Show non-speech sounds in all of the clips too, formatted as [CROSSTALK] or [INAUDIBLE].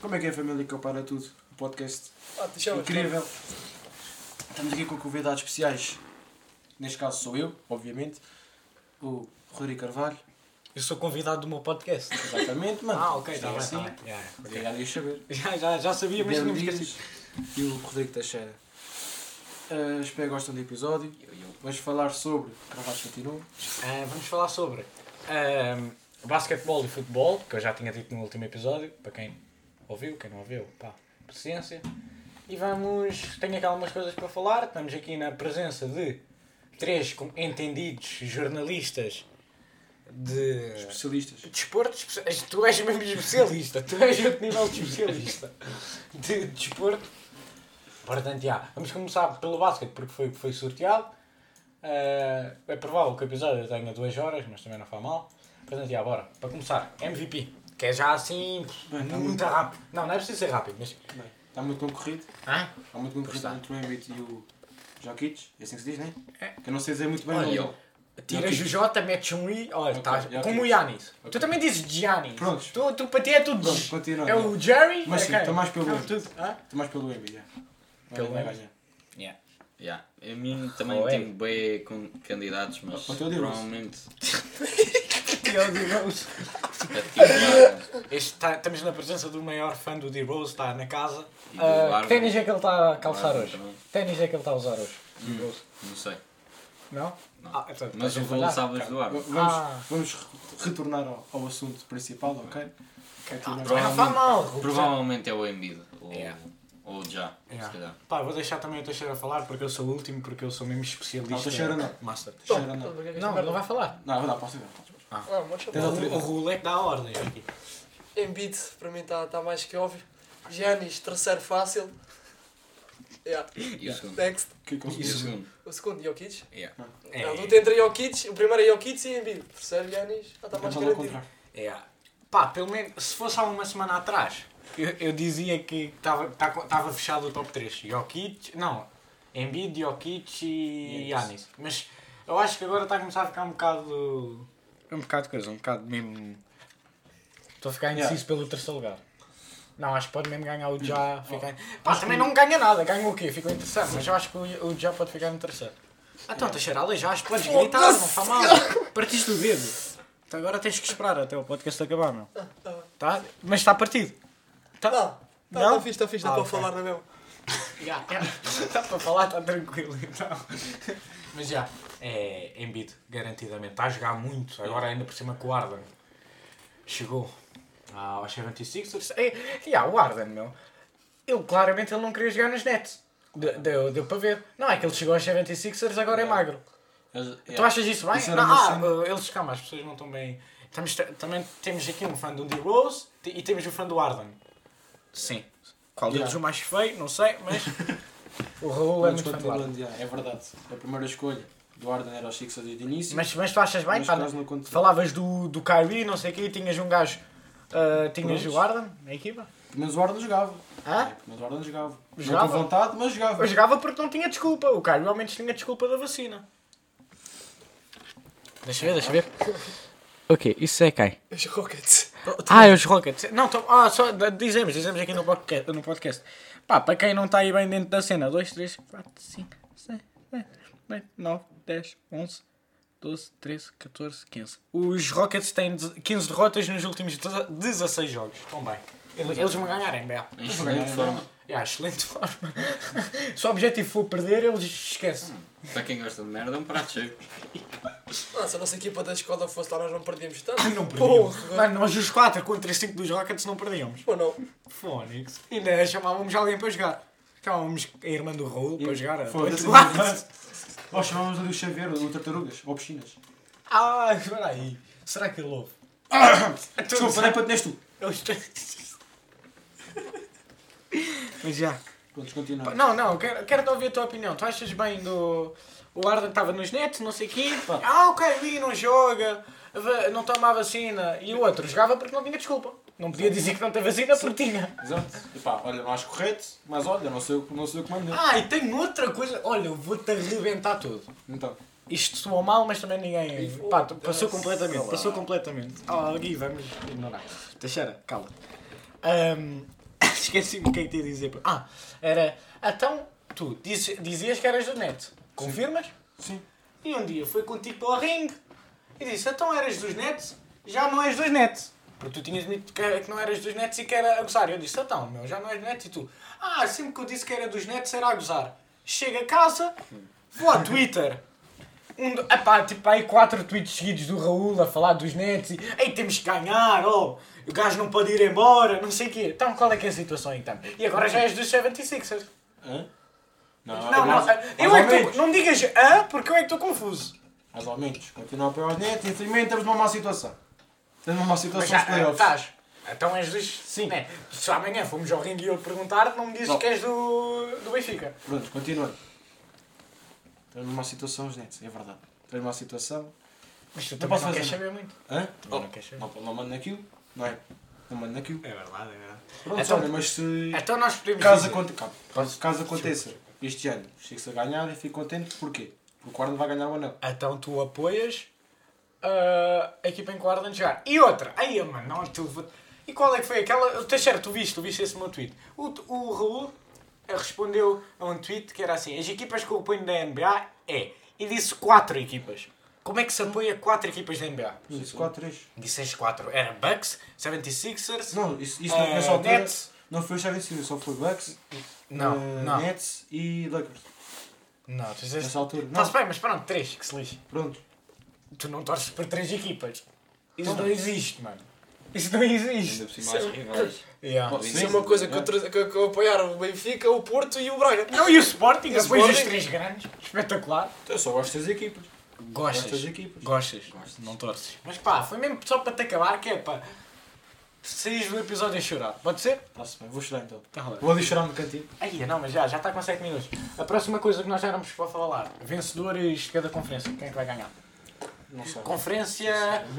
Como é que é a família que eu para tudo? O podcast Ah, incrível. Estamos aqui com convidados especiais. Neste caso sou eu, obviamente. O Rodrigo Carvalho. Eu sou convidado do meu podcast. Exatamente, mano. Ah, ok, está é bem, assim. está bem. Devias saber. [LAUGHS] Já, já, já sabia, mas tinha Dias esquecido. e o Rodrigo Teixeira. Ah, espero que gostem do episódio. Vamos falar sobre Carvalho continua. Ah, vamos falar sobre ahm, basquetebol e futebol, que eu já tinha dito no último episódio, para quem ouviu, quem não ouviu, pá, paciência. E vamos, tenho aqui algumas coisas para falar, estamos aqui na presença de três entendidos jornalistas de Especialistas. desporto, espe- tu és mesmo especialista, tu és outro nível de especialista [LAUGHS] de desporto. Portanto, já, vamos começar pelo basquete, porque foi, foi sorteado. Eh, é provável que o episódio tenha duas horas, mas também não faz mal. Já, bora. Para começar, MVP, que é já assim, Bem, tá muito rápido. Não, não é preciso ser rápido, mas... Bem, está muito concorrido. Hã? Está muito concorrido Está. entre o Embiid e o Jokic. É assim que se diz, não é? É. Que eu não sei dizer muito bem o Olha, nome. Tiras o J, metes um I, olha, estás ok. como o Yanis. Ok. Tu também dizes Giannis. Prontos. Tu, tu para ti é tudo. Pronto, continua. É o Jerry? Mas é sim, quem? estou mais pelo É o Embiid. tudo. Hã? Estou mais pelo Embiid, já. Pelo Embiid? Yeah. Yeah. A mim também Ué. tenho bem com candidatos, mas provavelmente [LAUGHS] Meu Deus. a titular Este tá- estamos na presença do maior fã do D-Rose, está na casa. Ah, Largo. que ténis é que ele está a calçar hoje? também. Ténis é que ele está a usar hoje? D-Rose. não sei. Não? Não. Ah, então, Mas voo falhar? sabes do ar. Vamos, Ah. vamos re- retornar ao, ao assunto principal, ok? Continuamos. Também não faz mal. Ruben. Provavelmente é o Embiid. Ou, Yeah. ou já, Yeah. se calhar. Pá, vou deixar também o Teixeira falar porque eu sou o último, porque eu sou mesmo especialista. Não, Teixeira não. Master. Cheira, não. Não, não vai falar. Não, não, posso ver. Ah, mas O, Rulete dá ordens aqui. Embiid, para mim está tá mais que óbvio. Giannis, terceiro fácil. Yeah. E o segundo? Next. Que E o segundo? O segundo, Jokic. Yeah. É, A luta entre Jokic, o primeiro é Jokic e Embiid. O terceiro, Giannis, já está mais Vamos ao garantido. contrário. é. Pá, pelo menos, se fosse há uma semana atrás, eu, eu dizia que estava fechado o top 3. Jokic, não, Embiid, Jokic e Yes. Yanis. Mas eu acho que agora está a começar a ficar um bocado... Um bocado de coisa, um bocado mesmo... Estou a ficar indeciso Yeah. pelo terceiro lugar. Não, acho que pode mesmo ganhar o Já. Fica... Pá, também não ganha nada, ganha o quê? Ficou em terceiro, mas eu acho que o, Já pode ficar em terceiro. Ah, então, Teixeira, alejaste, podes gritar, não faz mal. Partiste o dedo. Então agora tens que esperar até o podcast acabar, meu. Tá? Mas está partido. Tá? Não, não, Não? está fixe, está fixe, dá Ah, para falar, não é mesmo? Já, já. Está para falar, está tranquilo então. Mas já, é Embiid, garantidamente. Está a jogar muito, agora ainda por cima com o Arden. Chegou aos 76ers. E, e ah, o Arden, meu. Ele claramente ele não queria jogar nos Nets. De- Deu, deu para ver. Não, é que ele chegou aos 76ers agora é magro. Eles- Tu achas isso bem? Isso não, uma ah, uh, eles, calma, as pessoas não estão bem. Estamos, também temos aqui um fã do D-Rose te- e temos o fã do Arden. Sim. Qual deles Yeah. o mais feio? Não sei, mas. [LAUGHS] o Raul é muito fã do Arden. é verdade. A primeira escolha do Arden era os Sixers de início. Mas, mas tu achas bem? pá, continue. falavas do, do Kyrie, não sei o quê, tinhas um gajo. uh, tinhas Prontos. o Arden na equipa? Mas o Arden jogava. Hã? É, Mas o Arden jogava. Jogava? Não com vontade, mas jogava. Eu jogava porque não tinha desculpa. O Kyrie ao menos tinha desculpa da vacina. Deixa ver, deixa ver. Ok, isso é quem? Os Rockets. Ah, é os Rockets. Não, tô, ah, só dizemos, dizemos aqui no podcast, no podcast. Pá, para quem não está aí bem dentro da cena, 2, 3, 4, 5, 6, 7, 8, 9, 10, 11, 12, 13, 14, 15. Os Rockets têm deze- 15 derrotas nos últimos deze- 16 jogos. Estão bem. Eles eles vão ganhar em NBA. Em excelente forma. É, excelente [LAUGHS] forma. Se o objetivo for perder, eles esquecem. Para quem gosta de merda, é um prato cheio. Se a nossa equipa da escola fosse lá, nós não perdíamos tanto. Não perdíamos. Porra. Mano, nós os 4 contra 5 dos Rockets não perdíamos. Pô, não. Fónix. Ainda chamávamos alguém para jogar. Chamávamos a irmã do Raul para jogar. a Foda-se. Nós chamávamos ali o Xavier, o Tartarugas, ou Piscinas. Ah, espera aí. Será que ele ouve? [COUGHS] Desculpa, não é para tu. Mas já. Pronto, continuamos. Não, não, quero, quero te ouvir a tua opinião. Tu achas bem do. O Arden estava nos nets, não sei o quê. Pá. Ah, o Kyrie não joga, não toma a vacina. E o outro jogava porque não tinha desculpa. Não podia dizer que não tem vacina porque tinha. Exato. Epá, olha, não acho correto, mas olha, não sei, o- não sei o que mandei. Ah, e tenho outra coisa. Olha, eu vou-te arrebentar tudo. Então, Isto soou mal, mas também ninguém. Ih, Pá, passou completamente. Passou completamente. Oh, Gui, vamos ignorar. Teixeira, cala. Ahm, [LAUGHS] Esqueci-me o que é que te ia dizer. Ah, era. Então, tu diz- dizias que eras do net. Confirmas? Sim. E um dia foi contigo pela ring e disse: Então eras dos nets, já não és dos nets. Porque tu tinhas dito que, que não eras dos nets e que era a gozar. Eu disse: Então, meu, já não és nets. E tu: Ah, sempre que eu disse que era dos nets era a gozar. Chega a casa, vou ao Twitter. Um, epá, tipo aí quatro tweets seguidos do Raul a falar dos nets e Ei, temos que ganhar, oh, o gajo não pode ir embora, não sei o quê. Então qual é que é a situação então? E agora já és dos 76ers. Hã? Não, não, mais- eu é que tô, não digas ah, porque eu é que estou confuso. Mais ou menos. Continua a apoiar os netos. Infelizmente temos uma má situação. Temos uma má situação nos playoffs. estás. Então és dos. Sim. Né? Se amanhã fomos ao ringue e eu perguntar, não me dizes Não. que és do, do Benfica. Pronto, continuando. Temos uma má situação os netos, é verdade. Temos uma má situação. Mas tu Não também não queres saber muito. Hã? Também não queres saber. Não, não mando naquilo, não é? Não mando naquilo. É verdade, é verdade. Pronto, Então- olha, mas se Então nós podemos. caso, dizer- aconte... calma, Posso- caso aconteça este ano, chega-se a ganhar e fico contente, porquê? Porque o Arden vai ganhar o anel. Então tu apoias ah, a equipa em que o Arden jogar. E outra, aí mano, não, tu E qual é que foi aquela. Teixeira, tu viste, tu viste esse meu tweet. O, o Raul respondeu a um tweet que era assim: as equipas que eu apoio da NBA é. E disse quatro equipas. Como é que se apoia quatro equipas da NBA? Isso, 4-3. Disseste quatro. Era Bucks, 76ers. Não, isso, isso eh, nessa altura Nets. não foi o Charlie Silva, só foi Bucks, Não, eh, não. Nets e Lakers. Não, tu disseste. Nessa altura. Não, Está-se bem, mas pronto, três, que se lixe. pronto. Tu não torces por três equipas. Isso Não. não existe, mano. Isso não existe. Ainda por cima rivais. Yeah. Isso é uma coisa que eu, É. tra- que, que eu apoiar o Benfica, o Porto e o Braga. Não, e o Sporting, E depois os três grandes. Espetacular. Eu só gosto das equipas. Gostas. equipas. Gostas. Gostas. Não torces. Mas pá, foi mesmo só para te acabar, que é para saís do episódio a chorar. Pode ser? Está-se bem, vou chorar então. Tá. Vou ali chorar no cantinho. Aí, não, mas já, já está com 7 minutos. A próxima coisa que nós já éramos para falar. Vencedores de cada conferência. Quem é que vai ganhar? Não sei. Conferência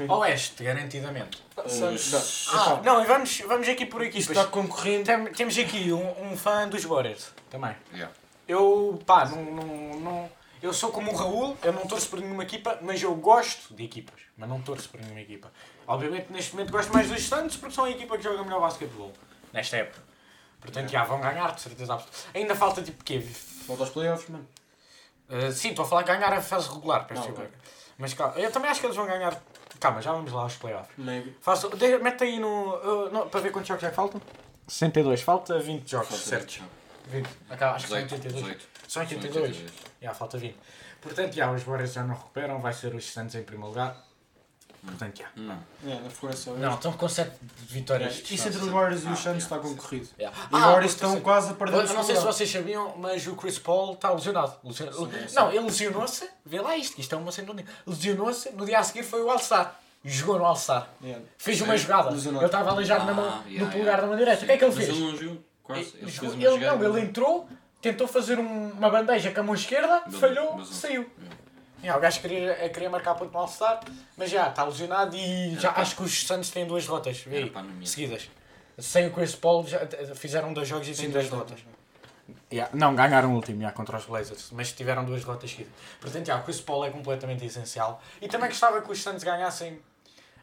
Oeste, garantidamente. Os- Ah, não, e vamos, vamos aqui por equipas. Isto está concorrendo. Tem- temos aqui um, um fã dos Warriors também. Yeah. Eu, pá, não, não, não, eu sou como o Raul, eu não torço por nenhuma equipa, mas eu gosto de equipas, mas não torço por nenhuma equipa. Obviamente, neste momento, gosto mais dos Santos porque são a equipa que joga melhor basquetebol, nesta época. Portanto, já vão ganhar, de certeza absoluta. Ainda falta tipo quê? Volta aos playoffs, mano. Uh, sim, estou a falar de ganhar a fase regular, peço Ah, desculpa. ok. Mas calma, eu também acho que eles vão ganhar. Calma, já vamos lá aos playoffs. Maybe. Faço, de, mete aí no. uh, não, para ver quantos jogos é que faltam? 62, falta 20 jogos, Falta certo? 20 jogos. 20. Acaba, acho que são 18, 82. 18. São 82. Já, falta 20. Portanto, já, os Warriors já não recuperam, vai ser os Santos em primeiro lugar. Portanto, já. Não. É, na Força Não, estão com 7 vitórias. de Isso entre os Warriors e Ah, os Suns yeah. está concorrido. Yeah. E os Ah, estão quase a perder Eu o não sei se vocês sabiam, mas o Chris Paul está lesionado. Lesiona- Não, ele lesionou-se. Vê lá isto, isto é uma cena. Lesionou-se, no dia a seguir foi o All-Star. Jogou no lugar. Yeah. Fez Sim, uma jogada. lesionado. Ele estava aleijado na Ah, mão, yeah, no yeah. polegar da mão direita. O que é que ele Mas fez? ele não jogou. Quase. Ele Ele, fez ele- não, ele entrou, tentou fazer um- uma bandeja com a mão esquerda, falhou, saiu. Yeah, o gajo queria, queria marcar ponto no All-Star, mas já está lesionado e já acho que os Santos têm duas derrotas vê seguidas. Sem o Chris Paul já t- fizeram dois jogos e Sim, duas derrotas. Yeah, Não, ganharam o último yeah, contra os Blazers, mas tiveram duas derrotas seguidas. Portanto, yeah, o Chris Paul é completamente essencial. E também gostava que os Santos ganhassem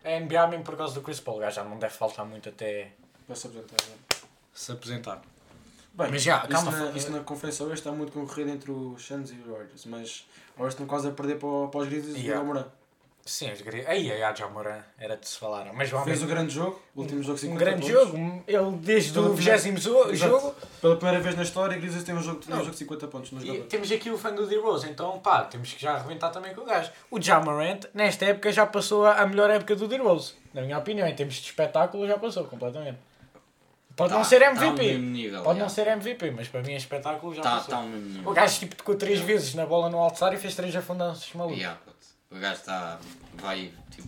a NBA mesmo por causa do Chris Paul. O gajo já não deve faltar muito até Para se apresentar. se apresentar. Bem, Mas já, isso calma, na, fa- isso na Conferência Oeste está muito concorrido entre os Suns e os Warriors, mas o Oeste estão quase a perder para, o- para os Grizzlies e Yeah. o Moran. Sim, as gri- aí a já Moran era de se falar. Mas Fez o grande jogo, o último jogo 50 um grande pontos. jogo. Ele desde Pela o primeira- 20 jo- Exato. jogo. Pela primeira vez na história, a Grizzlies tem um jogo, tem um jogo de 50 pontos no E jogador. temos aqui o fã do D-Rose, então pá, temos que já arrebentar também com o gajo. O Jamarant, nesta época, já passou a a melhor época do D-Rose. Na minha opinião, em termos de espetáculo, já passou completamente. Pode não Tá- ser tá ao MVP. mesmo nível, Pode já. não ser MVP, mas para mim é espetáculo já Tá, passou. tá ao mesmo nível. O gajo tipo tocou três vezes na bola no All-Star e fez três afundanças malucos. Yeah, o gajo está. Vai, tipo.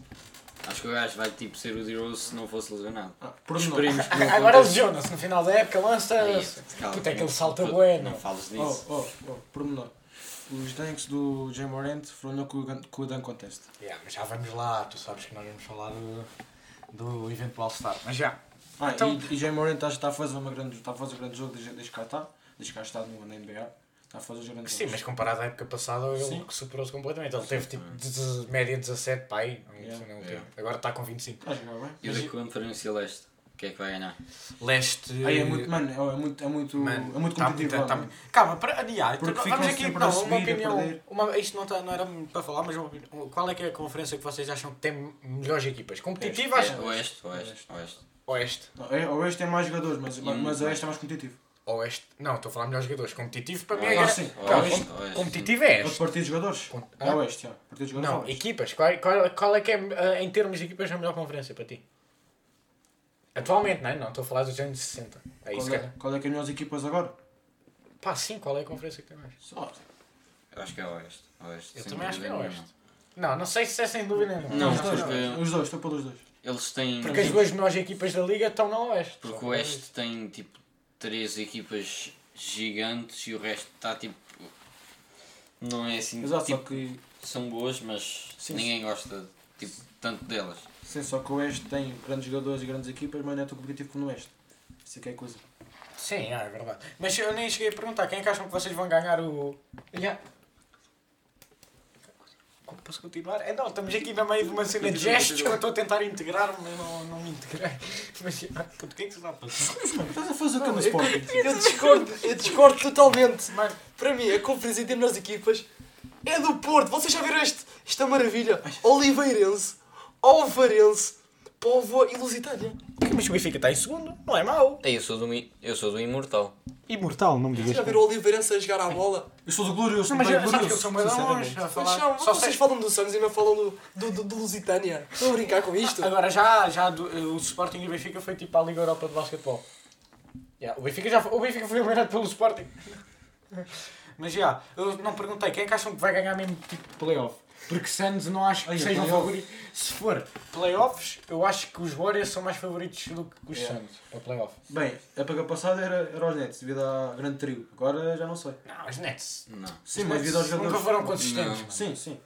Acho que o gajo vai tipo ser o D-Rose se não fosse lesionado. Ah, por menor. Esperemos [LAUGHS] que não Agora lesiona-se no final da época, lança. Aí, calma. Puta, é que ele salta Puto, bueno. Não fales Oh, nisso. oh, oh, por menor. Os dunks do Jay Morant foram no com com o Dunk Contest. Yeah, mas já vamos lá, tu sabes que nós vamos falar do, do evento do All-Star. Mas já. Ah, Então- e, e Jay Morant está, está, a fazer uma grande, está a fazer um grande jogo desde, que cá está, desde que cá está no, na NBA. Está a fazer os grandes Sim, jogos. mas comparado à época passada, ele Sim. superou-se completamente. Ele teve tipo de média 17 para aí. Não, Yeah. Yeah. Agora está com 25. Está a jogar bem. E da Conferência Leste? Quem é que vai ganhar? Leste. Aí é muito, mano, é muito, é muito, Mano, é muito tá competitivo. tá muito- Calma, para, adiar, Porque vamos aqui não, uma opinião. Uma, isto não, tá, não era para falar, mas uma opinião. qual é que é a conferência que vocês acham que tem melhores equipas? Competitiva, acho oeste, oeste, oeste. Oeste. Não, é- Oeste tem mais jogadores, mas, mas Oeste é mais competitivo. Oeste. Não, estou a falar melhores jogadores. Competitivo para mim é. Oeste, gra- sim. Não, Oeste, oeste. competitivo é este. partir de jogadores. Com- É? Oeste, já. A partir de jogadores. Não, é Oeste. equipas. Qual, qual, qual é que é, eh, em termos de equipas, a melhor conferência para ti? Atualmente, não é? Não, estou a falar dos anos 60. É isso Qual é, é. qual é que é as melhores equipas agora? Pá, sim, qual é a conferência que tem mais? Só- Eu acho que é oeste. oeste Eu sem também acho que é oeste. Não, não sei se é sem dúvida nenhuma. Não, os dois, porque- os dois, estou pelos dois. Eles têm. Porque as duas melhores equipas da liga estão na Oeste. Porque o Oeste tem tipo três equipas gigantes e o resto está tipo. Não é assim. Exato, só tipo, que, são boas, mas Sim, ninguém gosta tipo, tanto delas. sim, só que o Oeste tem grandes jogadores e grandes equipas, mas não é tão competitivo como no Oeste. Isso é que é coisa. Sim, é verdade. Mas eu nem cheguei a perguntar quem é que acham que vocês vão ganhar o. Já. Como Posso continuar? É, não, estamos aqui no meio de uma cena de gestos que eu estou a tentar integrar, mas não, não me integrei. Mas, puto, o que é que se está a passar? Estás a fazer o que no eu, Sporting? [LAUGHS] eu discordo, eu discordo totalmente. Mano, Para mim, a conferência em termos das equipas é do Porto. Vocês já viram este, esta maravilha? Oliveirense, Alvarense, Póvoa e Lusitânia. mas o Benfica está em segundo, não é mau. Eu sou do, eu sou do Imortal. Imortal, não me Vocês já viram o Oliveirense a jogar à bola? Eu sou do Glorioso, Não, mas bem eu- sabes que glorioso, eu sou uma longe Mas Só vocês sei. falam do Santos e ainda falam do, do, do, do Lusitânia. Estão a brincar com isto? Agora já, já do- o Sporting e o Benfica foi tipo à Liga Europa de Basquetebol. Yeah, o, Benfica já foi, o Benfica foi eliminado pelo Sporting. [LAUGHS] Mas já, eu não perguntei quem é que acham que vai ganhar mesmo tipo de playoff. Porque Santos não acho que sejam playoff. favoritos. Se for playoffs, eu acho que os Warriors são mais favoritos do que os Yeah. Santos. É playoff. Bem, a época passada era, era os Nets, devido à grande trio. Agora já não sei. Não, os Nets. Não. Sim, os mas devido aos Nets nunca jogadores. foram consistentes. Não. Sim, sim.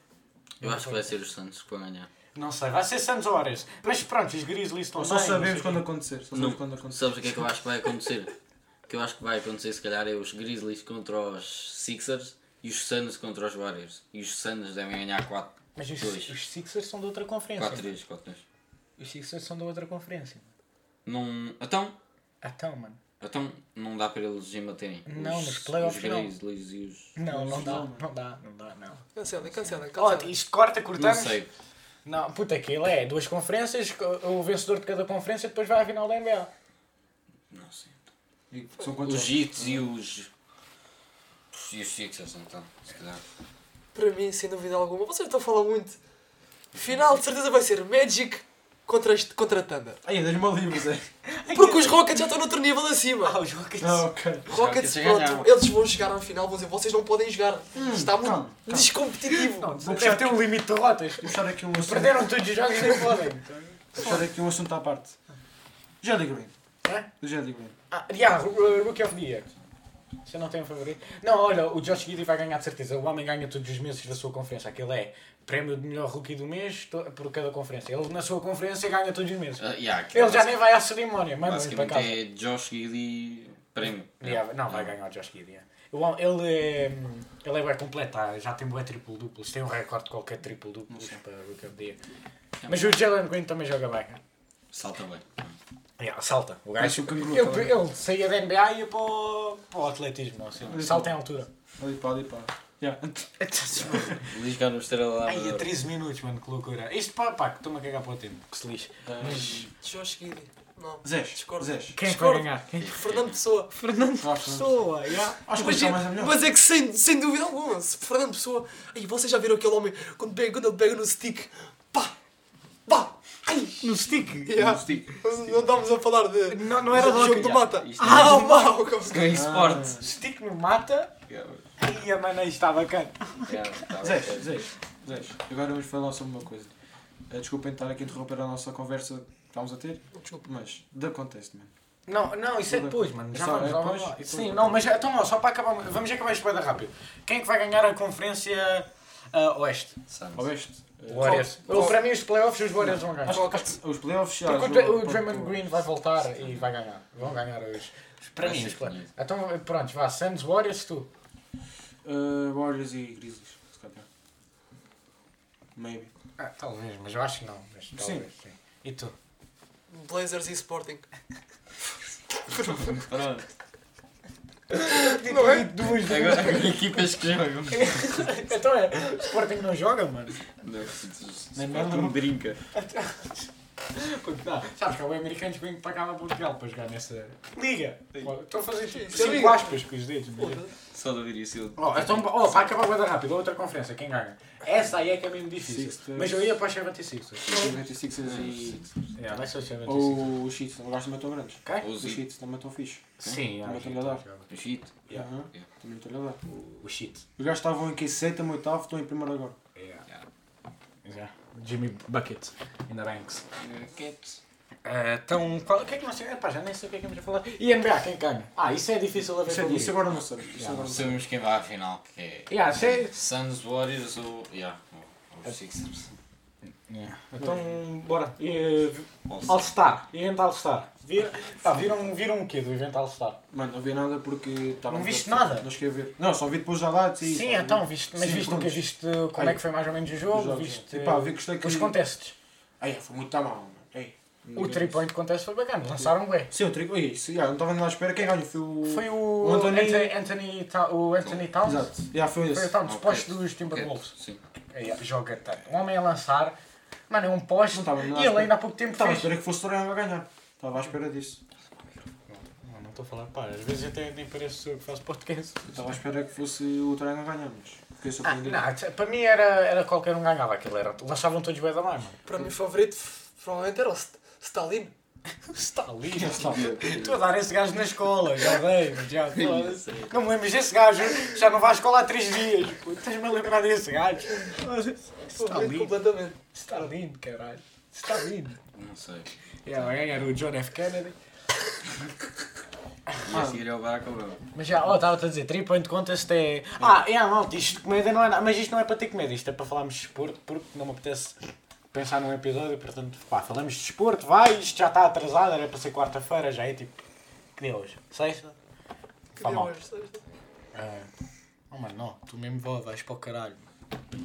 Eu acho que vai ser os Santos que vão ganhar. Não sei, vai ser Santos ou Warriors. Mas pronto, os Grizzlies estão Só bem, não sabemos quando quê. acontecer. Só Não. sabemos quando acontecer. Sabes o que é que eu acho que vai acontecer? [LAUGHS] O que eu acho que vai acontecer se calhar é os Grizzlies contra os Sixers e os Suns contra os Warriors. E os Suns devem ganhar 4 Mas os, Dois. os Sixers são de outra conferência. 4-3, 4-3. Os Sixers são de outra conferência. Não. Então, Então, mano. então não dá para eles embaterem. Não, os, nos playoffs os não. Grizzlies e os. Não, não Não, dá, não. não dá, não dá, não. Cancela, cancela, cancela. isto corta, Não cortamos? sei. Não, puta, aquilo é duas conferências, o vencedor de cada conferência depois vai à final da NBA. Não sei. E São quantos Os? Heats e os. E os Sixers então, se calhar. Para mim, sem dúvida alguma, vocês estão a falar muito. Final, de certeza, vai ser Magic contra, este, contra Thunder. Ai, das-me livros, é. Porque os Rockets já estão no outro nível acima. Ah, os Rockets. Ah, ok. Rockets, Rockets pronto, eles vão chegar à final, vão dizer, vocês não podem jogar. Está muito calma, calma. descompetitivo. Não, Vou deve ter um limite de derrotas. Puxar aqui um assunto. Perderam todos os jogos e nem podem. Vou puxar aqui um assunto à parte. Jelly Green. Hã? Do Jelly Green. Ah, yeah, Rookie of the Year. Você não tem um favorito? Não, olha, o Josh Giddy vai ganhar de certeza. O homem ganha todos os meses da sua conferência. Aquele é prémio de melhor rookie do mês por cada conferência. Ele na sua conferência ganha todos os meses. Ah, yeah, Ele já nem vai à cerimónia, manda para casa. é Josh Giddy prémio. Yeah, não, vai ganhar o Josh Giddy. yeah. Ele é, ele é bem completo, ah, já tem bué triplo duplos, tem um recorde de qualquer triplo duplo para o Rookie of the Year. Mas o Jalen Green também joga bem. Salta bem. Yeah, salta. O gajo, o canguru, ele, saía da NBA e ia para o, para o atletismo. Assim. Salta em altura. Ali para ali para. Yeah. Carlos [LAUGHS] Estrela lá. Ai, a 13 minutos, mano, que loucura. Isto pá, pá, que estou-me a cagar para o tempo, que se lixe. Mas... Josh Giddy. Não. Zés. Discordo. Zés. Quem é que vai Discordo. ganhar? Quem? Fernando Pessoa. Fernando Pessoa, yeah. Acho que Mas, está é, mais a melhor. mas é que sem, sem dúvida alguma, se Fernando Pessoa. Aí vocês já viram aquele homem quando, pega, quando ele pega no stick. Ai! No stick? Yeah. Não estávamos a falar de. Não, não era jogo do mata. É- Ah, mau! É esporte. Stick no mata. Ai, a mano, isto está bacana. Zés, Zés. Zés. Agora vamos falar sobre uma coisa. Eh, Desculpem estar aqui a interromper a nossa conversa que estávamos a ter, Desculpa. mas da contexto, mano. Não, não, isso é depois, mano. Já vamos, é já vamos. E Sim, não, mas então, só para acabar, vamos acabar isto bem rápido. Quem é que vai ganhar a conferência ah, Oeste? Oeste. eh, O Warriors. Ou, para mim, os playoffs, os Warriors vão ganhar. Acho, acho que os playoffs já. Porque o, o Draymond. Green vai voltar e vai ganhar. Vão ganhar os. os- Para mim. Então, pronto, vá. Suns, Warriors, tu. Eh, Warriors e Grizzlies, se calhar. Maybe. Ah, talvez, mas eu acho que não. Mas, talvez, sim. E tu? Blazers e Sporting. [LAUGHS] Pronto. Não é? Duas Agora, agora [LAUGHS] equipas que jogam. Então é, o Sporting não joga, mano. Não, Nem Sporting brinca. [LAUGHS] Porque não, sabes que há americanos que vêm para cá para Portugal para jogar nessa liga. Estou a fazer Isso é cinco liga. aspas com os dedos. mas- Só de ouvir isso. Oh, então, oh, para acabar bem rápido, outra conferência, quem ganha? Essa aí é que é mesmo difícil. Mas eu ia para os 76. 96 e. Yeah, vai ser os 76. Ou os Sheets, também gostam também estão grandes. Os os Sheets também estão fixe. Sim, Também estou-lhe a dar. O. Aham, Yeah. Também estou-lhe a dar. o, o shit. Os gajos estavam em que 7, 8, estão em primeiro agora. Yeah. Yeah. Jimmy Bucket in the Banks. Cats. Eh, então, qual, o que é que nós temos? Epá, já nem sei o que é que vamos falar. E NBA, quem ganha? Ah, isso é difícil a ver Isso, é, isso agora não. Isso Yeah, agora não sei. Sabemos quem vai à final, que é Yeah, sei. Suns, Warriors ou. Yeah, ou os Sixers. Yeah. Então, bora. E, All-Star. All-Star. Evento All-Star. Vir, pá, viram, viram o quê do evento All-Star? Mano, não vi nada porque estava. Não viste nada? Não cheguei a ver. Não, só vi depois já dados e. Sim, então, viste, mas Sim, viste o prontos. Viste como é que foi mais ou menos o jogo? Os jogos. Viste Epá, vi que gostei que- os contests? Ai, foi muito tá mal, mano. Ei. O 3 point contest foi bacana, lançaram bem. Sim, o trigo. Isso, já, não estava nada à espera. Quem ganhou foi o. Foi o O Anthony- Anthony, o Anthony Towns. Exato. Já, foi Foi o esse. Towns, Ok. poste dos Timberwolves. Sim. É, joga tanto. Um homem a lançar, mano, é um poste. E ele ainda há pouco tempo Estava à fez. espera que fosse o Torreão a ganhar. Estava à espera disso. Não, não estou a falar, pá, às vezes até nem parece eu que faço podcast. Estava à espera que fosse o Torreão a ganhar, mas fiquei Ah, surpreendido. não, t- para mim era, era qualquer um ganhava aquilo, era, lançavam todos bem da mais, mano. Para mim, o favorito provavelmente era o St- Stalin. [LAUGHS] Stalin, [LAUGHS] Stalin. Estou a dar esse gajo na escola, já dei, mas já foda-se. Não me lembro desse gajo, já não vai à escola há 3 dias. pô. Estás-me a lembrar desse gajo? Favorito Stalin, completamente. Stalin, caralho. Stalin. Não sei. Yeah, vai ganhar o John F. Kennedy. E a seguir é o Barack Obama. Mas já, oh, estava-te a dizer, 3 point contest é. Ah, é, não, isto de comédia não é nada. Mas isto não é para ter comédia, isto é para falarmos de desporto, porque não me apetece pensar num episódio, portanto, pá, falamos de desporto, vai, isto já está atrasado, era para ser quarta-feira, já é tipo. Que dia é hoje? Sexta? Que Fá dia mal. hoje, sexta? É. Oh mano, não, tu mesmo vó, vais para o caralho.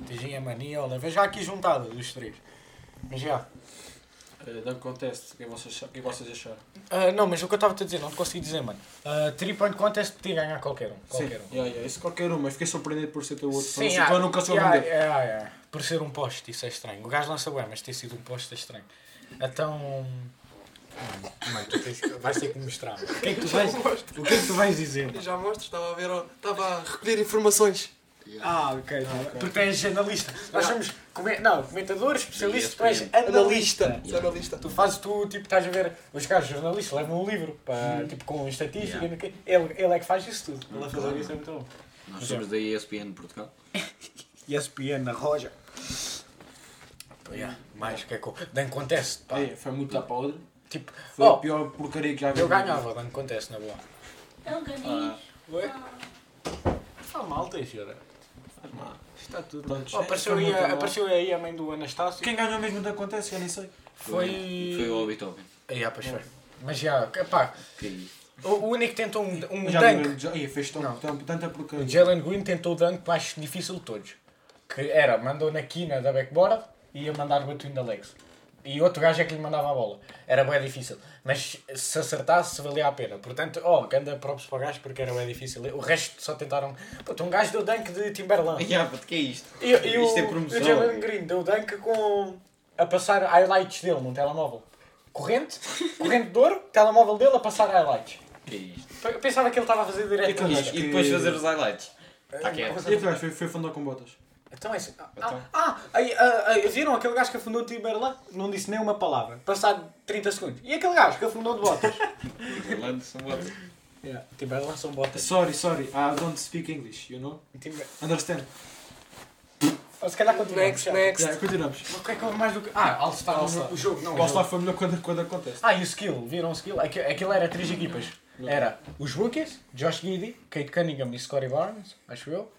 Tens a mania, olha, veja aqui juntada dos três. Mas já. Uh, Dunk Contest, o que é vocês acha- o que é vocês acharam? Ah, não, mas o que eu estava a dizer, não te consegui dizer, mano. Uh, 3 point contest podia ganhar qualquer um. Qualquer Sim, um. yeah, yeah, isso qualquer um, mas fiquei surpreendido por ser teu outro. Sim, Sim, ah, eu nunca sou yeah, yeah, yeah, yeah. Por ser um poste, isso é estranho. O gajo lança bem, mas ter sido um poste é estranho. Então. Mano, mano, tu tens, vais ter que me mostrar. O que é que tu vais, o que é que tu vais dizer? Eu já mostro, estava a ver, estava a recolher informações. Ah, ok. Porque tu és jornalista. Nós somos come- não, comentadores, especialistas, tu és Analista. analista. Analista. Tu fazes, tu tipo, estás a ver, os gajos jornalistas levam um livro, para, tipo, com estatística, Yeah. ele, ele é que faz isso tudo. Ele a fazer isso é muito bom. Nós somos da ESPN Portugal. [LAUGHS] ESPN na roja. Yeah, mais o que é que eu- Nem acontece, pá. É, foi muito da podre. Tipo, Foi a oh, pior porcaria que já vi. eu ganhava, não acontece na boa. É um canis. Ah, Ué? Faz mal, Teixeira. Faz mal. Está tudo. Pronto, Oh, apareceu, foi aí, a- apareceu aí a mãe do Anastácio. Quem ganhou mesmo da Acontece, já nem sei. Foi. Foi o Obi Toppin. Aí, ah, pois foi. Mas já, pá, é o, o único que tentou um, um dunk. já, fez tão, Não. tão, tanta porcaria. O Jalen Green tentou o dunk mais difícil de todos. Que era, mandou na quina da backboard e ia mandar between the legs. E outro gajo é que lhe mandava a bola. Era bem difícil. Mas se acertasse, valia a pena. Portanto, ó, oh, anda props para o gajo porque era bem difícil. O resto só tentaram. Puta, um gajo deu dunk de Timberland. Ah, puto, que é isto? E, e isto é o, promoção. o Jalen Green deu dunk com. a passar highlights dele num telemóvel. Corrente, [LAUGHS] corrente de ouro, telemóvel dele a passar highlights. Que é isto? Eu pensava que ele estava a fazer direto. E, acho e que- depois fazer os highlights. Tá quieto. E atrás foi, foi fundar com botas. Então é assim. Ah, Então. ah, aí, ah, ah, viram aquele gajo que afundou o Timberland? Não disse nem uma palavra. Passado 30 segundos. E aquele gajo que afundou de botas? Orlando são botas. yeah. Timberland são botas. Sorry, sorry, I don't speak English, you know? Timber... Understand? Ou se calhar continuamos. Next, já. next. Yeah, continuamos. O que é que houve mais do que. Ah, All-Star. All-Star. O jogo, não. O All-Star jogo. foi melhor quando, quando acontece. Ah, e o skill. Viram o skill? Aquilo, aquilo era três equipas. Era os rookies, Josh Giddy, Kate Cunningham e Scotty Barnes, acho eu.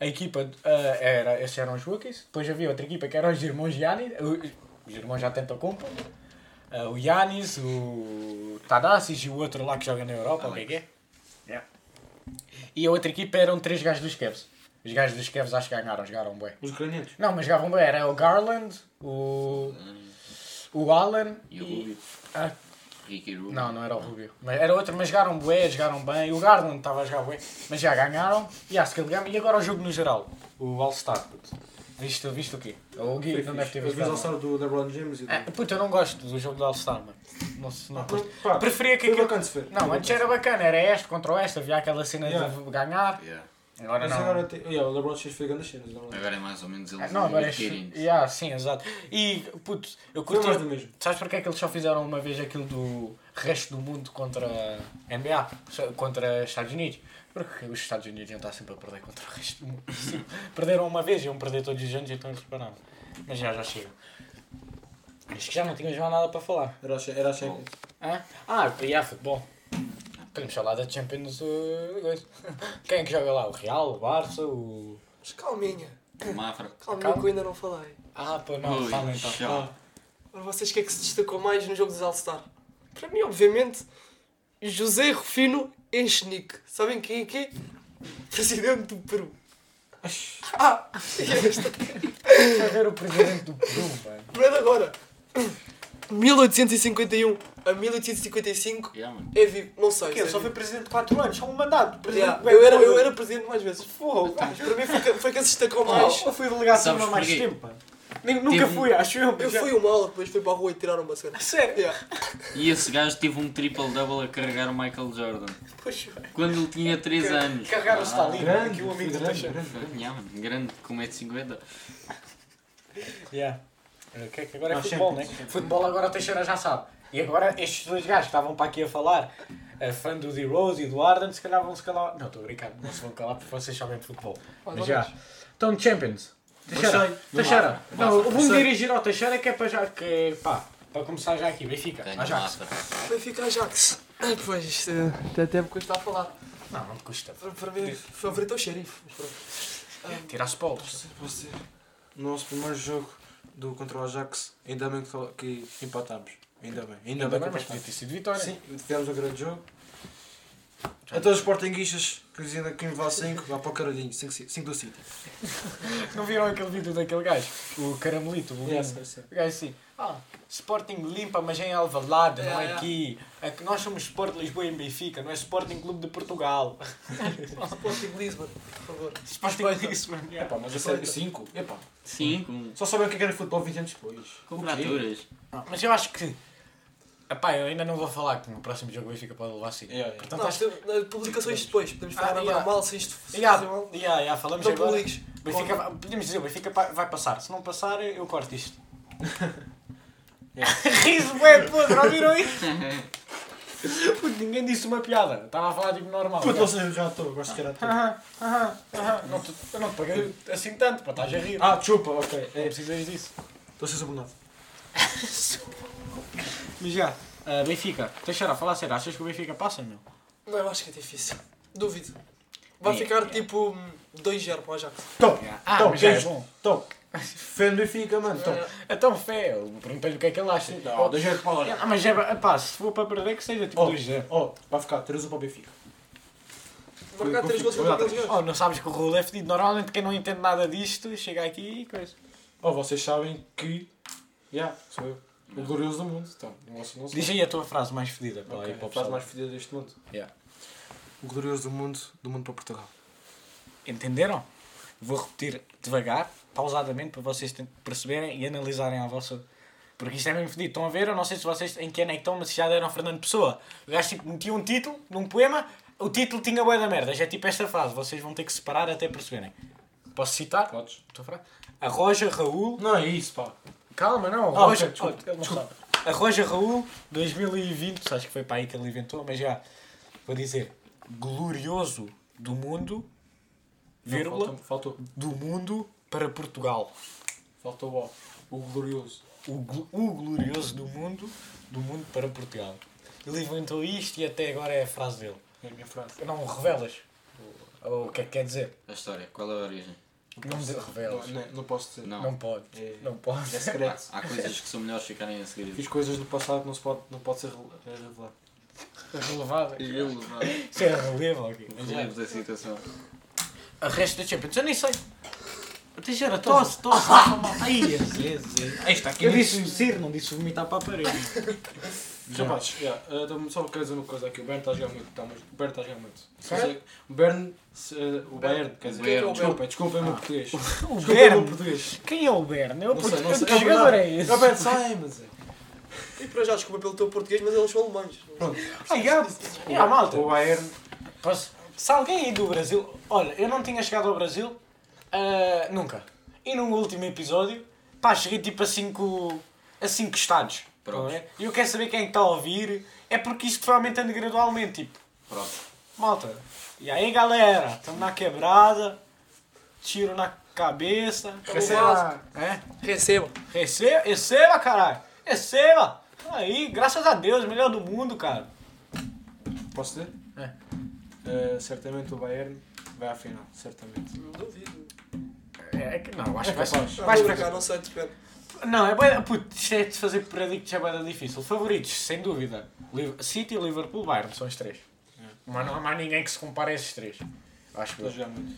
A equipa, ah, era, esses eram os rookies. Depois havia outra equipa que eram os irmãos Giannis. Os irmãos já tentam compra. Ah, o Yanis, o Tadassis e o outro lá que joga na Europa, o que é que? Yeah. E a outra equipa eram três gajos dos Cavs. Os gajos dos Cavs acho que ganharam, jogaram bem. Os ucranianos. Não, mas jogavam bem. Era o Garland, o. O Allen E o Rubio. Ah, Ricky Rubio. não, não era o Rubio. Mas era outro, mas jogaram bué, jogaram bem. O Garland estava a jogar bué, mas já ganharam. E a skill game. E agora o jogo no geral. O All-Star. Viste, viste o quê? O Gui não deve ter visto. vezes ao nada. star do LeBron James e do... É, puto, eu não gosto do jogo do All-Star, mano. Não, não gosto. Pá, Preferia que aquilo. Não, antes era bacana, era este contra o este, havia aquela cena Yeah. de ganhar. Yeah. Agora Mas não. agora tem... Yeah, o LeBron James grandes cenas. Não, Agora é mais ou menos Ah, eles Não, agora é. Yeah, sim, exato. E, puto, eu Foi mais do mesmo. Sabes porque é que eles só fizeram uma vez aquilo do resto do mundo contra a NBA? Contra os Estados Unidos? Porque os Estados Unidos iam estar sempre a perder contra o resto do mundo. Sim. Perderam uma vez, iam perder todos os anos, então eles pararam. Mas já, já chega. Acho que já não tínhamos mais nada para falar. Era a Champions. Ah, e há futebol. Podemos falar da Champions. uh. [LAUGHS] Quem é que joga lá? O Real, o Barça, o. Mas calminha. O Mafra. [COUGHS] Calminha Calma. que eu ainda não falei. Ah, pô, não, fala então. Para vocês, o que é que se destacou mais no jogo dos All-Star? Para mim, obviamente, José Rufino Enchenique. Sabem quem é que é? [LAUGHS] Presidente do Peru. Ah! Vai ver o presidente do Peru, [LAUGHS] mano. De agora. 1851 a 1855 Yeah, é vivo. Não sei. Porque se ele é só foi presidente 4 anos, só um mandato. Presidente Yeah, eu, era, eu era presidente mais vezes. Fogo. Mas para mim foi que, foi que se destacou mais. Eu fui delegado há mais porquê? tempo. Nem- Nunca Teve- fui, acho eu. Eu já- fui uma aula, depois fui para a rua e tiraram uma cena. Sério? Yeah. E esse gajo teve um triple-double a carregar o Michael Jordan. Pois, Quando ele tinha 3 Car- anos. carregar o Ah, Stalin. Grande, Aqui o amigo do grande, Teixeira. grande. Mano. Grande com 1,50m. Yeah. O que é que agora é futebol, né? Champions. Futebol agora o Teixeira já sabe. E agora estes dois gajos que estavam para aqui a falar, a fã do D-Rose e do Arden, se calhar vão se calar. Não, estou a brincar, não se vão calar porque vocês sabem de futebol. Mais Mas já. Então, Champions. Teixeira, sei. Teixeira. Não, vou-me dirigir ao Teixeira que é para já, que pá, para começar já aqui. Benfica, Ajax. Benfica Ajax. Ah, Pois, isto até me custa a falar. Não, não te custa. Para, para mim, favorito é o xerife. mas pronto. Tira as polos. Nosso primeiro jogo do contra o Ajax, ainda bem que, que empatámos. Ainda bem. Ainda, Ainda bem bem, que mas podia ter sido vitória. Sim, tivemos um grande jogo. A todos os Sportinguistas que dizem que me vá 5, vá para o caralhinho. 5 do City. [LAUGHS] Não viram aquele vídeo daquele gajo? O caramelito, o yes. O gajo assim, ah, Sporting limpa, mas em Alvalade, não é É, é. aqui. É que nós somos Sport Lisboa em Benfica, não é Sporting Clube de Portugal. [LAUGHS] Sporting Lisbon, por favor. Sporting. Lisboa. Epá, mas a sério, 5? Epá. Sim, com, Só sabem o que é que era futebol 20 anos depois. com. Ah, Mas eu acho que. Epá, eu ainda não vou falar que no próximo jogo o Benfica pode levar assim. Yeah, yeah. Portanto, Não, acho nas publicações depois. Podemos falar Ah, yeah. mal se isto se Yeah, fazer mal. yeah, yeah, falamos Não agora. publiques. Benfica, vai- podemos dizer, o Benfica vai passar. Se não passar, eu corto isto. [LAUGHS] [LAUGHS] Riso bem podre, ouviram isso? [LAUGHS] Puto, ninguém disse uma piada. Estava a falar tipo normal. Puto, não sei, já estou, gosto de tirar tudo. Aham, aham, aham. Não te- Eu não te paguei assim tanto para estás a rir. Ah, chupa, ok. não É, precisas disso. estou a ser subordinado. Mas já, uh, Benfica. Teixeira, a falar sério, achas que o Benfica passa, meu? Não, eu acho que é difícil. Duvido. Vai Yeah, ficar yeah. tipo 2-0 para o Ajax. Tom, Ah, Tom, mas já é bom. Tom. Fé no Benfica, mano. Tom. É, Então, fé, eu perguntei-lhe o que é que ele acha. Não, deixa eu falar. Ah, mas é, pá, se for para perder, que seja tipo Oh, 2-0. oh, vai ficar 3 1 para o Benfica. Marcar Foi- 3 gols aqueles gajos. Oh, não sabes que o Raul é fedido. Normalmente quem não entende nada disto chega aqui e coisa. Oh, vocês sabem que. Já, sou eu. O glorioso do mundo. Então, não sei. Diz aí a tua frase mais fedida para Ok, aí para o a frase mais fedida deste mundo. Yeah. O glorioso do mundo, do mundo para Portugal. Entenderam? Vou repetir devagar, pausadamente, para vocês perceberem e analisarem a vossa. Porque isto é mesmo fedido. Estão a ver? Eu não sei se vocês em que ano é que estão, mas se já deram Fernando Pessoa. O gajo tipo, metia um título num poema, o título tinha bué da merda. Já é tipo esta frase. Vocês vão ter que separar até perceberem. Posso citar? Podes? Arroja Raul. Não é isso, pá. Calma, não. Ah, Arroja. ok, desculpa, Oh, não sabe. Arroja Raul 2020. Acho que foi para aí que ele inventou, mas já. Vou dizer. Glorioso do mundo. Vírgula Não, Faltou, faltou, do mundo para Portugal. faltou o O glorioso. O, gl- o glorioso do mundo, do mundo para Portugal. Ele inventou isto e até agora é a frase dele. É a minha frase. Não revelas o, o que é que quer dizer. A história, qual é a origem? Não me revelas. Não, não, não posso dizer. Não. Não pode. É, Não pode. é secreto. Há coisas que são melhores ficarem a segredo. Fiz coisas do passado que não, se pode, não pode ser eh, revelado. É relevado. Eu levava. Isso é relevo aqui. Relevos da situação. A resto da Champions, eu nem sei. Teixeira, tosse, tosse. Ai, esse, esse. Aí está aqui. Eu disse tossir, não disse vomitar para a parede. [LAUGHS] Rapazes, yeah, uh, só quero dizer uma coisa aqui. O Bern está a jogar muito. Tá, mas o Bern está a jogar muito. Sei- O Bern, se, uh, o Bayern, quer dizer, Bayern. desculpem, desculpem [LAUGHS] o meu português. O o Bern? português. Quem é o Bern? Eu Não sei, não sei. Que jogador é esse? É o Bern Simons. E para já, desculpa pelo teu português, mas eles são alemães. Pronto. Ah, ah, malta. O Bayern, Posso- Se alguém aí do Brasil. Olha, eu não tinha chegado ao Brasil. ah, nunca. E no último episódio, pá, cheguei tipo a 5 a cinco estados. Pronto. é? E eu quero saber quem é que está a ouvir. É porque isto foi aumentando gradualmente. Tipo, Pronto. malta. E aí galera, estamos na quebrada. Tiro na cabeça. Receba. É? Receba. Receba, receba, caralho. Receba. Aí, graças a Deus, melhor do mundo, cara. posso dizer? É. Uh, certamente o Bayern vai à final, certamente. Não duvido. É que não, acho É que vai ser. Não, Vais vou para cá. não sei, depende. Não, é bué, puto, isto é de fazer predictos é bué difícil. Favoritos, sem dúvida. City, Liverpool, Bayern, são os três. Mas não há mais ninguém que se compare a esses três. Acho que a jogar muito.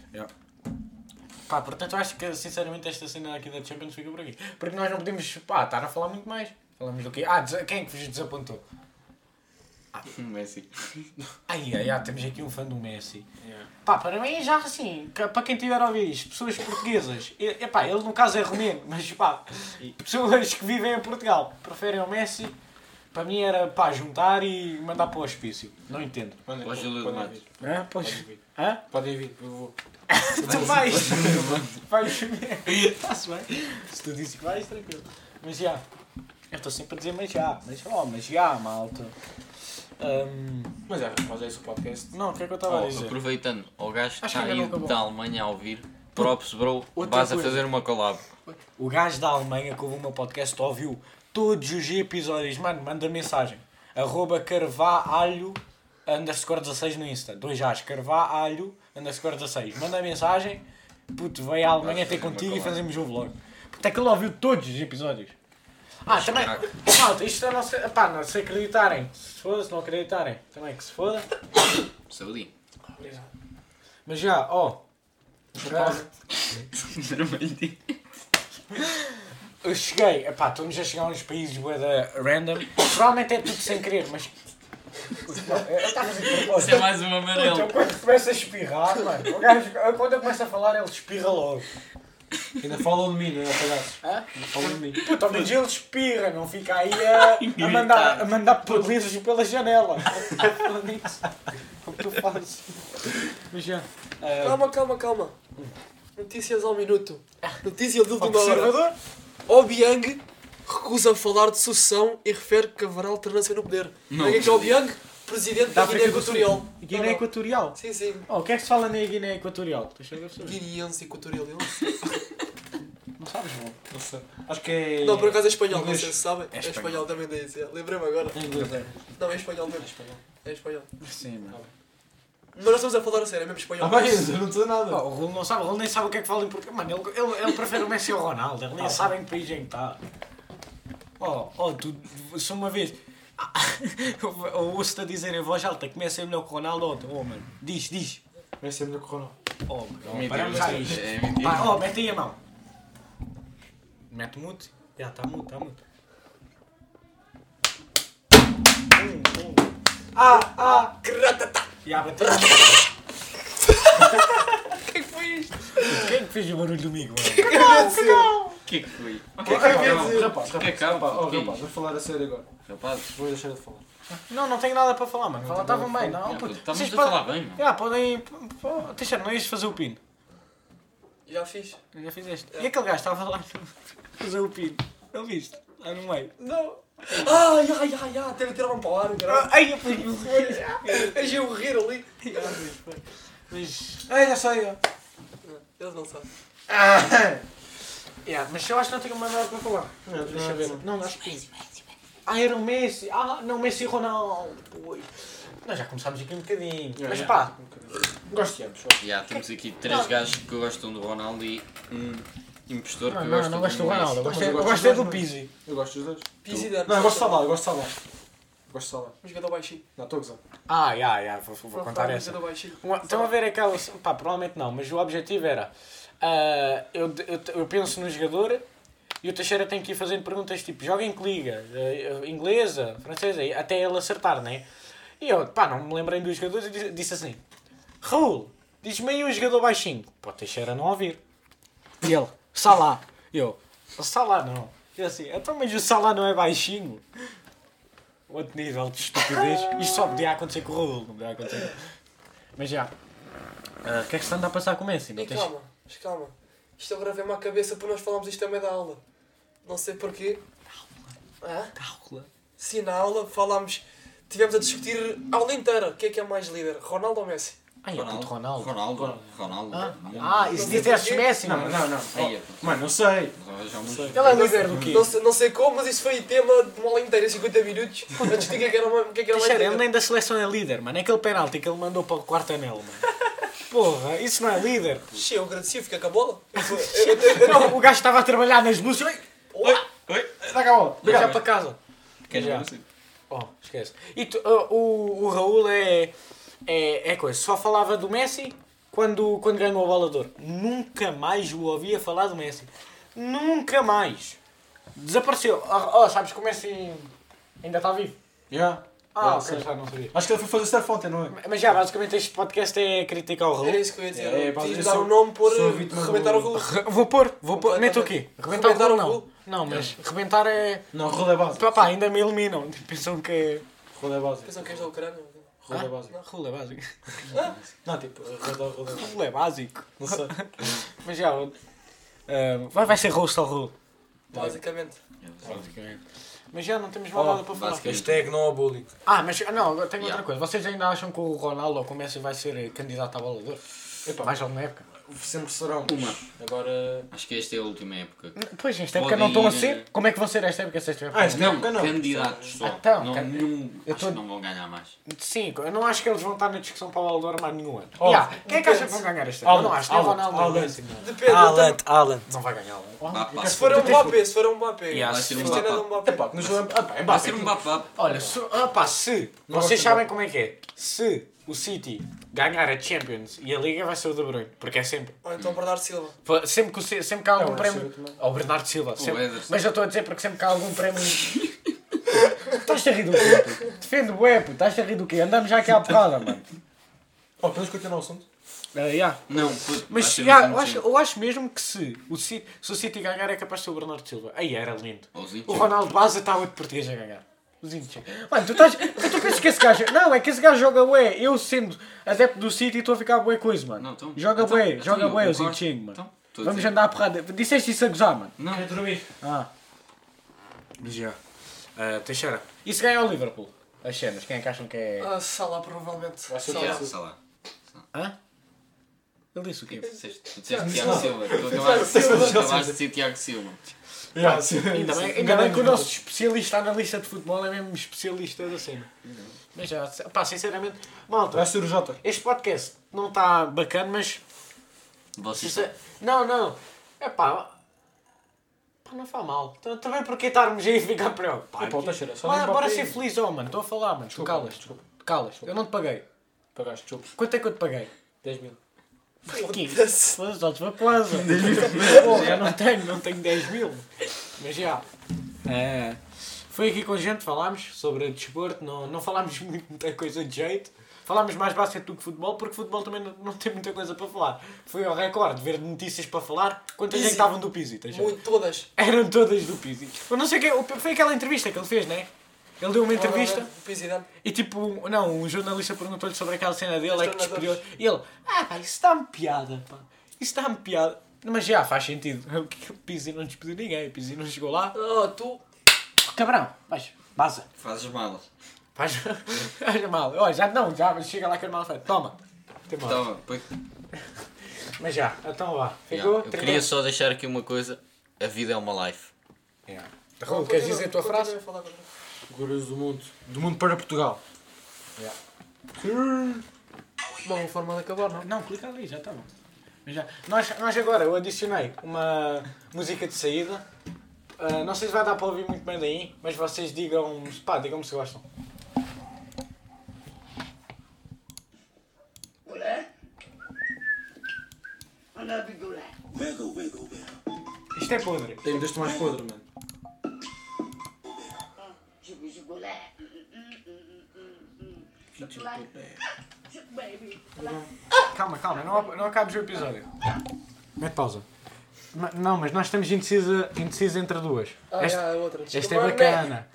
Pá, portanto, eu acho que sinceramente esta cena aqui da Champions fica por aqui. Porque nós não podemos, pá, estar a falar muito mais. Falamos do quê? Ah, quem é que vos desapontou? [LAUGHS] Messi. Ai, ai, ai, temos aqui um fã do Messi. Yeah. Pá, para mim já assim, para quem tiver a ouvir isto, pessoas portuguesas, e, epá, ele no caso é romeno, [LAUGHS] mas pá, pessoas que vivem em Portugal preferem o Messi, para mim era pá, juntar e mandar para o hospício. Não entendo. Mandem, Ó, Júlio podem de Matos. vir. Hã? Podem vir. Hã? Podem vir, eu vou. [LAUGHS] Tu vais! vais Está-se bem. Se tu dizes que vais, tranquilo. Mas já. Eu estou sempre a dizer mas já. Mas ó, mas já, malta. Ahm, Mas é, mas é isso o podcast. não, o que é que eu estava a Oh, dizer? aproveitando, o gajo que Acho que está aí da Alemanha a ouvir, props bro, Outra vais a coisa. fazer uma collab. O gajo da Alemanha que ouve o meu podcast ouviu todos os episódios. Mano, manda mensagem. Arroba carvalho underscore 16 no Insta. Dois A's. Carvalho underscore 16. Manda mensagem. Puto, veio à Alemanha ter contigo e fazemos um vlog. Porque é que ele ouviu todos os episódios. Ah, também. Malta, isto é não se, pá, não se acreditarem. Se foda, se não acreditarem. Também que se foda. Saúde. Mas já, ó. [LAUGHS] Eu cheguei, epá, estamos a chegar a uns países bué da random. Provavelmente é tudo sem querer, mas. Eu estava a fazer Isso é mais um amarelo. eu quando começo a espirrar, mano, o gajo, quando eu começo a falar, ele espirra logo. Ainda falam de mim, não é, palhaço? Hã? Ainda falam de mim. Puta, menos ele espirra, não fica aí a, [LAUGHS] a mandar, a mandar pelizos pela janela. Falando nisso, o que tu fazes? Mas já. Calma, calma, calma. Notícias ao minuto. Notícia de ao última hora. conservador? Obiang recusa falar de sucessão e refere que haverá alternância no poder. Não. Quem é que é Obiang? Presidente da, Da Guiné do. Equatorial. Guiné Não, não. Equatorial. Sim, sim. Oh, o que é que se fala na Guiné Equatorial? Deixa eu ver se eu- Guineense Equatorial. [LAUGHS] Não sabes, não? Não sei. Acho que é. Não, por acaso é espanhol, não Inglês. sei se sabem. É, espanhol. espanhol também daí. é. Lembrei-me agora. Em inglês, é. Não, é espanhol É mesmo. espanhol. É espanhol. Sim, mano. Mas nós estamos a falar a sério, é mesmo espanhol. Ah, bem, eu não sei nada. Oh, o Rulo não sabe, o Rulo nem sabe o que é que fala em português. Mano, ele, ele, ele prefere o Messi ao Ronaldo, ele nem sabe em que país é que está. Oh, oh, tu, se uma vez. [LAUGHS] Eu ouço-te a dizer em voz alta que Messi é melhor que o Ronaldo, oh, oh mano, diz, diz. Vai ser melhor que o Ronaldo. Oh, mano, oh, paramos isto. É mentira. Vai, oh, mete aí a mão. Mete mute. Já, está mute, está mute. Um, um. Ah, ah, Já, bateu. [LAUGHS] O que é que foi isto? Quem é que fez o barulho do migo, mano? O que é que foi? O que é que quer dizer? Rapaz, Rapaz, que que rapaz, oh, Que é rapaz, vou falar a sério agora. Rapaz, Vou deixar de falar. Não, não tenho nada para falar, mano. Fala, estavam bem, não. não, puto. estamos Vocês a podem- falar bem, mano. Já, podem. pô, Teixeira, não ias fazer o pino. Já fiz. Já fizeste. E aquele gajo estava lá a [LAUGHS] fazer o pino. Não viste? Lá no meio. Não. Ah, já, já, já. Teve que tirar um para o ar, caralho. Ai, eu fui. Deixa [LAUGHS] eu rir ali. [LAUGHS] Mas. É, já sei, ó. Eles não sabem. Yeah, mas eu acho que não tenho mais nada para falar. Não, Deixa eu ver. Não, acho que. Ah, era o Messi. Ah, não, Messi e Ronaldo. Pois. Nós já começámos aqui um bocadinho. Mas pá, Gosto de ambos. Já, temos aqui três gajos que gostam do Ronaldo e um impostor que não, gosta não, não gosto do. Ronaldo. Eu gosto, eu eu gosto é do dois, Pizzi. Eu gosto dos dois. Pizzi Não, eu gosto de Salah, eu gosto de Salah. Gosto de Salah. Um jogador baixinho. Não, estou a gozar. Ah, já, já, vou, vou Vou contar um essa. jogador baixinho. Uma- Estão a ver aquela. Pá, provavelmente não, mas o objetivo era. ah, eu, eu, eu penso no jogador e o Teixeira tem que ir fazendo perguntas tipo: joga em que liga? Ah, inglesa? Francesa? e Até ele acertar, né? E eu, pá, não me lembrei dos jogadores e disse, assim: Raul, diz-me aí um jogador baixinho. O Teixeira não ouvir. E ele: Salá. E eu: Salá não. E eu assim: então, mas o Salá não é baixinho? Outro nível de estupidez. Isto só podia acontecer com o Raul, não podia acontecer. Mas já. Ah, O que é que se anda a passar com o Messi? Não E tens- calma, mas calma. Isto agora vem-me à cabeça porque nós falámos isto também da aula. Não sei porquê. Hã? Sim, na aula falámos. Tivemos a discutir a aula inteira. Quem é que é mais líder? Ronaldo ou Messi? Ai, é puto Ronaldo. Ronaldo. Ronaldo. Ah, Muito. ah, e se dissesse Messi, Não, não, não. É, Mano, não sei. já me- Ele é líder do quê? Não sei, não sei como, mas isso foi tema de uma aula inteira, 50 minutos. [LAUGHS] A discutir quem é que era, quem é que era mais Teixeira, ele líder. nem da seleção é líder, mano. É aquele penalti que ele mandou para o quarto anel, mano. Porra, isso não é líder. Che, eu agradeci, eu fiquei com a bola. [LAUGHS] Não, o gajo estava a trabalhar nas luzes. Oi, Oi, dá cá a bola. já para casa. Queres ver assim? Oh, esquece. E tu, o, o Raul é, é, é coisa. Só falava do Messi quando, quando ganhou o ouro. Nunca mais o ouvia falar do Messi. Nunca mais. Desapareceu. Oh, oh, sabes que o Messi ainda está vivo? Já. Ah, ok, já não sabia. Acho que ele foi fazer surf ontem, não é? Mas já, basicamente este podcast é criticar o Raul. Era isso que eu ia dizer. É, é, eu dar sou- um nome por sou vítima do- rebentar o Raul. Re- Vou pôr, vou pôr. Mete o quê? Rebentar, Rebentar o o Raul, Raul? não. Não, mas rebentar é. Não, roda é básico. Pá, pá, ainda me eliminam. [LAUGHS] Pensam que é. Roda é básico. Pensam que és da Ucrânia. Roda é Ah? é básico. Não, tipo, roda, roda. Raul é básico. Não sei. [LAUGHS] Mas já. uh, vai, vai ser rosto ao Raul. Basicamente. Mas já não temos mais Oh, nada para falar. basicamente. Hashtag não ao bullying. Ah, mas não, agora tenho outra Yeah. coisa. Vocês ainda acham que o Ronaldo ou que o Messi vai ser candidato a bola de ouro? Epá, Mais alguma época? Sempre serão. Uma. Agora. Acho que esta é a última época. Pois, esta época não estão a ir, ser. eh, Como é que vão ser esta época se esta época? Ah, esta Não, época não. candidatos só. Então, não, can- nenhum, eu acho tô- que não vão ganhar mais. Sim, eu não acho que eles vão estar na discussão para a bola de ouro mais nenhum ano. Oh, Yeah, Quem é que acha que vão ganhar este ano? Eu não acho. Nem o Ronaldo nem o. Messi. não. Depende. Haaland. Não vai ganhar. Pá. tam- Se for um Mbappé, se for um Mbappé. Yeah, Vai se ser um é nada Mbappé. um Mbappé. Epá, que no jogo. Ah, pá, é Vai Mbappé. ser um Mbappé. Olha, se, vocês sabem como é que é, se o City ganhar a Champions e a Liga vai ser o De Bruyne, porque é sempre. Ou então Bernardo Silva. Sempre que, o sempre que há algum É, o prémio. Também. Ou o Bernardo Silva. sempre- mas eu estou a dizer porque sempre que há algum prémio. [LAUGHS] Estás a rir do quê? Defende o é, puto. Estás a rir do quê? Andamos já aqui à porrada, mano. Oh, podemos continuar o assunto? Uh, yeah. Não, Mas yeah, o eu, acho, Zinho. eu acho mesmo que se o, City, se o City ganhar é capaz de ser o Bernardo Silva. Aí era lindo. O. O Ronaldo Baza está outro português a ganhar. O Zinchenko. Mano, tu, estás, tu, tu pensas que esse gajo. Não, é que esse gajo joga bué. Eu sendo adepto do City estou a ficar bué coisa, mano. Não, então- joga então- bué, então joga bué o concordo. Zinchenko, mano. Então, Vamos dizer. andar a porrada. Disseste isso a gozar, mano. Não, Quer dormir? Ah. Mas já. Uh, Teixeira. E se ganhar o Liverpool? As cenas, quem é que acham que é. Ah, Salah, provavelmente. Vai ser Salah. Lá. Hã? Ele disse o quê? Tu disseste Tiago Silva. Tu acabaste de dizer Tiago Silva. Yeah, sim. Ainda bem, Sim. ainda bem que o nosso especialista analista de futebol é mesmo especialista da cena. Mas já, pá, sinceramente, malta, Vai ser o Jota. este podcast não está bacana, mas. Vocês é- Não, não. É pá. Pá, não faz mal. T- Também porque estarmos aí e ficar preocupados. Epá, Teixeira, só Bora, não bora ser feliz, oh mano. Estou a falar, mano. Tu Desculpa, calas. desculpa. Calas. Eu não te paguei. Pagaste, desculpa. Quanto é que eu te paguei? 10 mil. Foda-se. Foda-se, já te vou quase. Pô, já não tenho, não tenho 10 mil. Mas já. É, foi aqui com a gente, falámos sobre desporto, não, não falámos [LAUGHS] muita coisa de jeito. Falámos mais basquete do que futebol, porque futebol também não, não tem muita coisa para falar. Foi ao recorde ver notícias para falar. Quantas gente Pizzi. estavam do Pizzi? Muito, todas. Eram todas do Pizzi. Eu não sei o que, foi aquela entrevista que ele fez, né? Ele deu uma entrevista. Pizidane. E tipo, não, um jornalista perguntou-lhe sobre aquela cena dele, é que despediu. E ele, ah pá, isso dá-me piada, pá. Isso dá-me piada. Mas já faz sentido. [LAUGHS] O que- o Pizzi não despediu ninguém, o Pizzi não chegou lá. Ah, tu. Cabrão, vais, baza. fazes as malas. Faz, [LAUGHS] faz mal. Olha, já não, já chega lá que a mal feito. Toma. Tem mal. Então, pois- [LAUGHS] Mas já, então vá. Yeah, Ficou? Eu queria só deixar aqui uma coisa. A vida é uma life. Yeah. Raul, queres dizer a tua frase? rigoroso do mundo. Do mundo para Portugal. Yeah. Hum. Bom, forma de acabar, não? Não, clica ali, já está bom. Mas já- Nós, nós agora, eu adicionei uma música de saída. Ah, não sei se vai dar para ouvir muito bem daí, mas vocês digam, pá, digam-me se gostam. Isto é podre. Tem de podre, mano. Calma, calma, não, não acabes o episódio. Mete pausa. Ma- Não, mas nós estamos indecisos indecisos entre duas. Ah, Esta, já, outra. esta é bacana.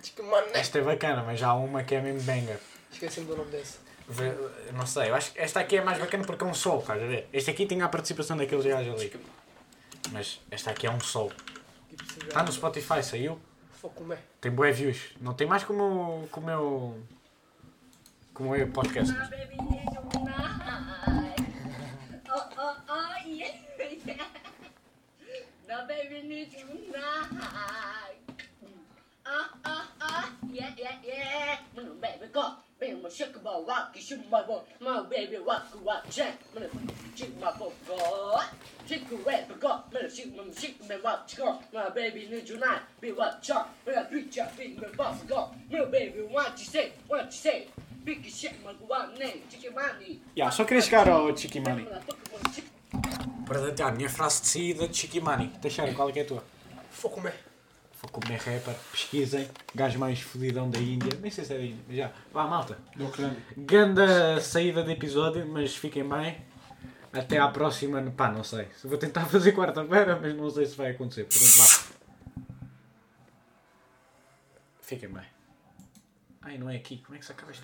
Esta é bacana, mas já há uma que é mesmo banger. Esqueci-me do nome desse. Vê- Não sei, eu acho que esta aqui é mais bacana porque é um sol, estás a ver? Este aqui tinha a participação daqueles gajos ali. Mas esta aqui é um sol. Está no Spotify, saiu. Foco. Tem bué views. Não tem mais como, como o meu. Como meu podcast. Baby needs ah, ah, yeah, yeah. Little baby. Baby, my you my. Little shoot my go. Little shoot my shoot my. My baby tonight. Be what chop. My go. Little baby, what you say? What you say? Big shit, my one name, chicken money. Yeah, só queria chegar ao Chiquimani. Portanto, a minha frase de saída de Chiquimani. Teixeira, qual é que é a tua? Foco me. Vou comer rapper, pesquisem. Gajo mais fodidão da Índia. Nem sei se é da Índia, mas já. Vá, malta. Ganda saída de episódio, mas fiquem bem. Até à próxima. Pá, não sei. Vou tentar fazer quarta-feira, mas não sei se vai acontecer. Portanto, vá. Fiquem bem. Ai, não é aqui. Como é que se acaba isto?